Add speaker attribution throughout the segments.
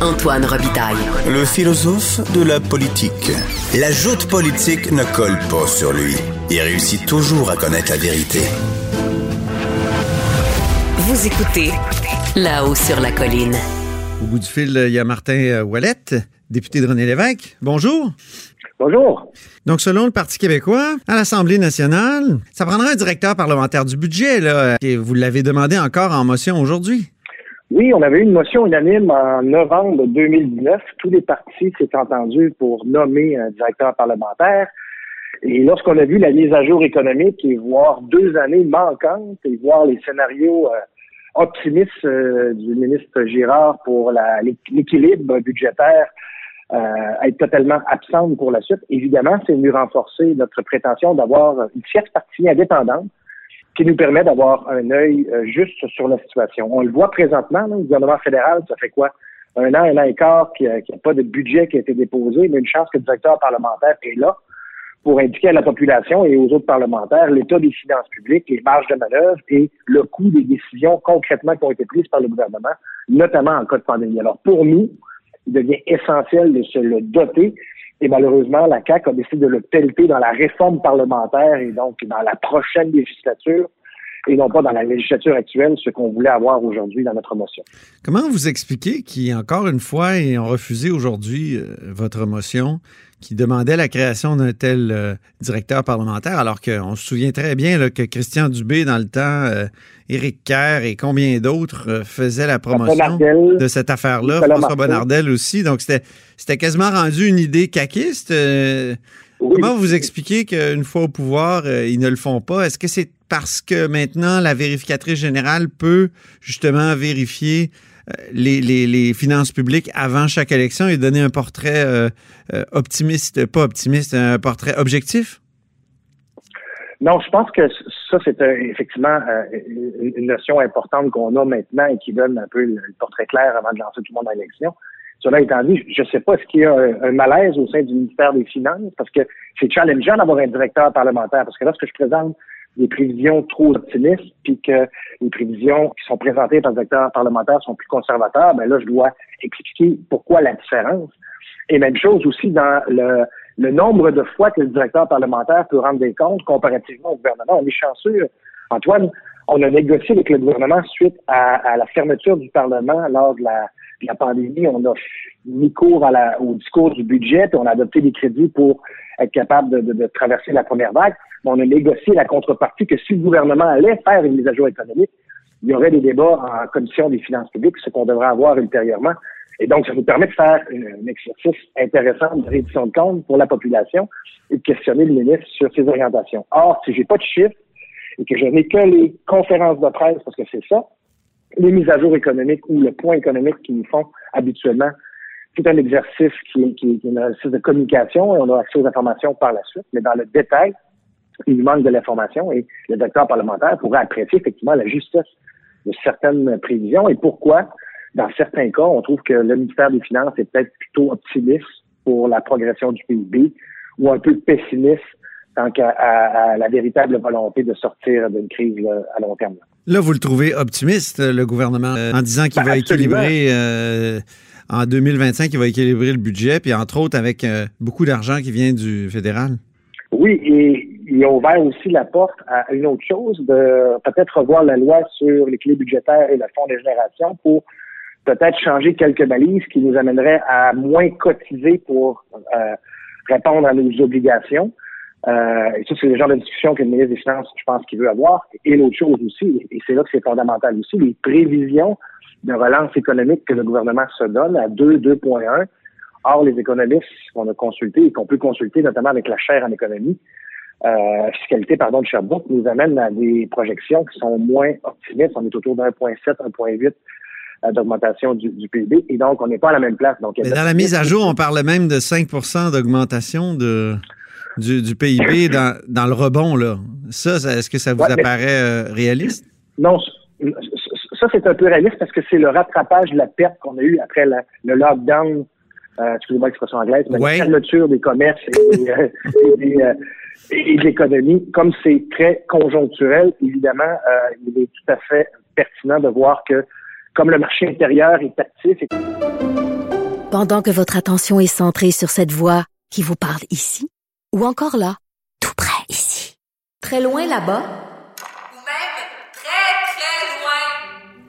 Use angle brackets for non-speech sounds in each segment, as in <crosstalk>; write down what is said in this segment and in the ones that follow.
Speaker 1: Antoine Robitaille.
Speaker 2: Le philosophe de la politique. La joute politique ne colle pas sur lui. Il réussit toujours à connaître la vérité.
Speaker 1: Vous écoutez là-haut sur la colline.
Speaker 3: Au bout du fil, il y a Martin euh, Ouellette, député de René Lévesque. Bonjour.
Speaker 4: Bonjour.
Speaker 3: Donc, selon le Parti québécois, à l'Assemblée nationale, ça prendra un directeur parlementaire du budget, là, et vous l'avez demandé encore en motion aujourd'hui.
Speaker 4: Oui, on avait eu une motion unanime en novembre 2019. Tous les partis s'étaient entendus pour nommer un directeur parlementaire. Et lorsqu'on a vu la mise à jour économique et voir deux années manquantes et voir les scénarios euh, optimistes euh, du ministre Girard pour l'équilibre budgétaire euh, être totalement absente pour la suite, évidemment, c'est venu renforcer notre prétention d'avoir une tierce partie indépendante qui nous permet d'avoir un œil euh, juste sur la situation. On le voit présentement, là, le gouvernement fédéral, ça fait quoi? Un an, un an et quart qu'il n'y a, a pas de budget qui a été déposé, mais une chance que le directeur parlementaire est là pour indiquer à la population et aux autres parlementaires l'état des finances publiques, les marges de manœuvre et le coût des décisions concrètement qui ont été prises par le gouvernement, notamment en cas de pandémie. Alors pour nous, il devient essentiel de se le doter et malheureusement, la CAQ a décidé de le pelleter dans la réforme parlementaire et donc dans la prochaine législature et non pas dans la législature actuelle, ce qu'on voulait avoir aujourd'hui dans notre motion.
Speaker 3: Comment vous expliquez encore une fois, ont refusé aujourd'hui euh, votre motion qui demandait la création d'un tel euh, directeur parlementaire, alors qu'on se souvient très bien là, que Christian Dubé, dans le temps, euh, Éric Kerr et combien d'autres euh, faisaient la promotion de cette affaire-là, François. Bonnardel aussi. Donc, c'était c'était quasiment rendu une idée caquiste.
Speaker 4: Oui.
Speaker 3: Comment vous expliquez qu'une fois au pouvoir, ils ne le font pas? Est-ce que c'est parce que maintenant, la vérificatrice générale peut justement vérifier les, les- les finances publiques avant chaque élection et donner un portrait euh, euh, optimiste, pas optimiste, un portrait objectif?
Speaker 4: Non, je pense que ça, c'est euh, effectivement euh, une notion importante qu'on a maintenant et qui donne un peu le portrait clair avant de lancer tout le monde à l'élection. Cela étant dit, je ne sais pas est-ce qu'il y a un, malaise au sein du ministère des Finances, parce que c'est challengeant d'avoir un directeur parlementaire, parce que lorsque je présente des prévisions trop optimistes, puis que les prévisions qui sont présentées par le directeur parlementaire sont plus conservateurs, ben là, je dois expliquer pourquoi la différence. Et même chose aussi dans le, le nombre de fois que le directeur parlementaire peut rendre des comptes comparativement au gouvernement. On est chanceux. Antoine, on a négocié avec le gouvernement suite à, à la fermeture du Parlement lors de la, de la pandémie. On a mis cours à la- au discours du budget, puis on a adopté des crédits pour être capable de, de- de traverser la première vague. On a négocié la contrepartie que si le gouvernement allait faire une mise à jour économique, il y aurait des débats en commission des finances publiques, ce qu'on devrait avoir ultérieurement. Et donc, ça nous permet de faire euh, un exercice intéressant de réduction de compte pour la population et de questionner le ministre sur ses orientations. Or, si j'ai pas de chiffres et que je n'ai que les conférences de presse, parce que c'est ça, les mises à jour économiques ou le point économique qu'ils nous font habituellement, c'est un exercice qui, qui, qui est un exercice de communication et on a accès aux informations par la suite. Mais dans le détail, il manque de l'information et le docteur parlementaire pourrait apprécier effectivement la justesse de certaines prévisions et pourquoi, dans certains cas, on trouve que le ministère des Finances est peut-être plutôt optimiste pour la progression du PIB ou un peu pessimiste tant qu'à à- à la véritable volonté de sortir d'une crise là, à long terme.
Speaker 3: Là, vous le trouvez optimiste, le gouvernement, euh, en disant qu'il
Speaker 4: Ben,
Speaker 3: va
Speaker 4: absolument.
Speaker 3: équilibrer euh, en 2025, il va équilibrer le budget, puis entre autres avec euh, beaucoup d'argent qui vient du fédéral.
Speaker 4: Oui, et il a ouvert aussi la porte à une autre chose, de peut-être revoir la loi sur l'équilibre budgétaire et le fonds des générations pour peut-être changer quelques balises qui nous amèneraient à moins cotiser pour euh, répondre à nos obligations. Euh, et ça, c'est le genre de discussion que le ministre des Finances, je pense, qu'il veut avoir. Et l'autre chose aussi, et c'est là que c'est fondamental aussi, les prévisions de relance économique que le gouvernement se donne à 2, 2.1. Or, les économistes qu'on a consultés et qu'on peut consulter, notamment avec la chaire en économie, euh, fiscalité pardon, de Sherbrooke, nous amènent à des projections qui sont moins optimistes. On est autour de 1.7, 1.8 euh, d'augmentation du, du, PIB. Et donc, on n'est pas à la même place. Donc,
Speaker 3: Mais dans la mise à jour, on parle même de 5% d'augmentation de, du, du, PIB <laughs> dans, dans, le rebond. Là. Ça, est-ce que ça vous ouais, apparaît euh, réaliste?
Speaker 4: Non, ça, c'est un peu réaliste parce que c'est le rattrapage de la perte qu'on a eue après la, le lockdown, euh, excusez-moi l'expression anglaise, mais
Speaker 3: ouais.
Speaker 4: la fermeture des commerces et, euh, et, des, euh, et de l'économie. Comme c'est très conjoncturel, évidemment, euh, il est tout à fait pertinent de voir que comme le marché intérieur est actif. Et...
Speaker 5: Pendant que votre attention est centrée sur cette voix qui vous parle ici, ou encore là, tout près ici, très loin là-bas,
Speaker 6: ou même très, très loin,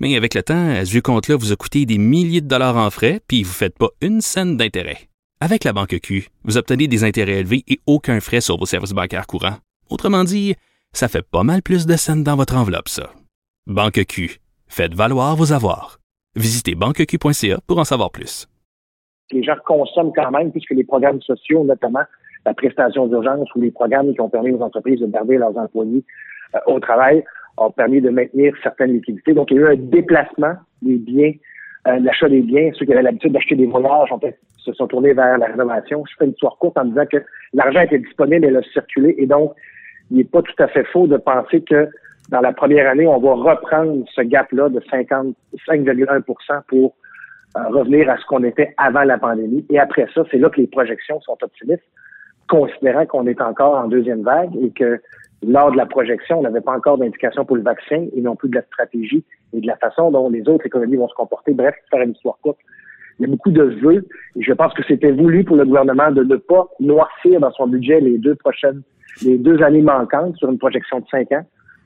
Speaker 7: Mais avec le temps, ce vieux compte-là vous a coûté des milliers de dollars en frais, puis vous ne faites pas une scène d'intérêt. Avec la Banque Q, vous obtenez des intérêts élevés et aucun frais sur vos services bancaires courants. Autrement dit, ça fait pas mal plus de scènes dans votre enveloppe, ça. Banque Q. Faites valoir vos avoirs. Visitez banqueq.ca pour en savoir plus.
Speaker 4: Les gens consomment quand même, puisque les programmes sociaux, notamment la prestation d'urgence ou les programmes qui ont permis aux entreprises de garder leurs employés euh, au travail, ont permis de maintenir certaines liquidités. Donc, il y a eu un déplacement des biens, euh, l'achat des biens. Ceux qui avaient l'habitude d'acheter des voyages ont se sont tournés vers la rénovation. Je fais une histoire courte en disant que l'argent était disponible et il a circulé. Et donc, il n'est pas tout à fait faux de penser que dans la première année, on va reprendre ce gap-là de 55,1% pour euh, revenir à ce qu'on était avant la pandémie. Et après ça, c'est là que les projections sont optimistes, considérant qu'on est encore en deuxième vague et que lors de la projection, on n'avait pas encore d'indication pour le vaccin et non plus de la stratégie et de la façon dont les autres économies vont se comporter. Bref, faire une histoire courte. Il y a beaucoup de vœux et je pense que c'était voulu pour le gouvernement de ne pas noircir dans son budget les deux prochaines, les deux années manquantes sur une projection de cinq ans.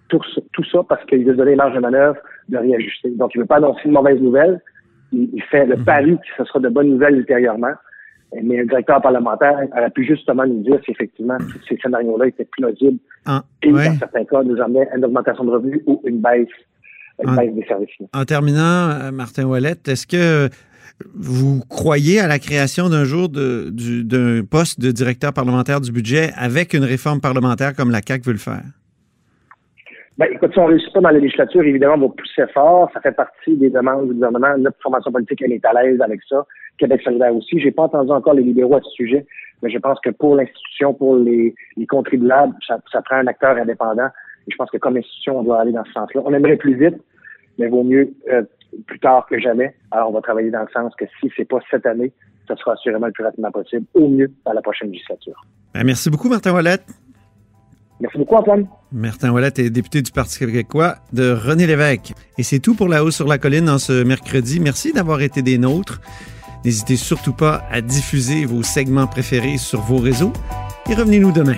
Speaker 4: Tout, tout ça parce qu'il veut donner marge de manœuvre de réajuster. Donc, il ne veut pas annoncer une mauvaise nouvelle. Il, il fait le pari que ce sera de bonnes nouvelles ultérieurement. Mais le directeur parlementaire aurait pu justement nous dire si effectivement tous ces scénarios-là étaient plausibles
Speaker 3: ah,
Speaker 4: et
Speaker 3: ouais.
Speaker 4: dans certains cas nous amenaient à une augmentation de revenus ou une baisse, une
Speaker 3: en,
Speaker 4: baisse des services.
Speaker 3: En terminant, euh, Martin Ouellet, est-ce que vous croyez à la création d'un jour d'un poste de directeur parlementaire du budget avec une réforme parlementaire comme la CAQ veut le faire?
Speaker 4: Ben, écoute, si on ne réussit pas dans la législature, évidemment, on va pousser fort. Ça fait partie des demandes du gouvernement. Notre formation politique, elle est à l'aise avec ça. Québec solidaire aussi. J'ai pas entendu encore les libéraux à ce sujet, mais je pense que pour l'institution, pour les, les contribuables, ça, ça, prend un acteur indépendant. Et je pense que comme institution, on doit aller dans ce sens-là. On aimerait plus vite, mais vaut mieux euh, plus tard que jamais. Alors, on va travailler dans le sens que si c'est pas cette année, ça sera assurément le plus rapidement possible, au mieux dans la prochaine législature.
Speaker 3: Ben, merci beaucoup, Martin Wallet.
Speaker 4: Merci beaucoup, Antoine.
Speaker 3: Martin Wallet est député du Parti québécois de René Lévesque. Et c'est tout pour La Hausse sur la Colline en ce mercredi. Merci d'avoir été des nôtres. N'hésitez surtout pas à diffuser vos segments préférés sur vos réseaux et revenez-nous demain.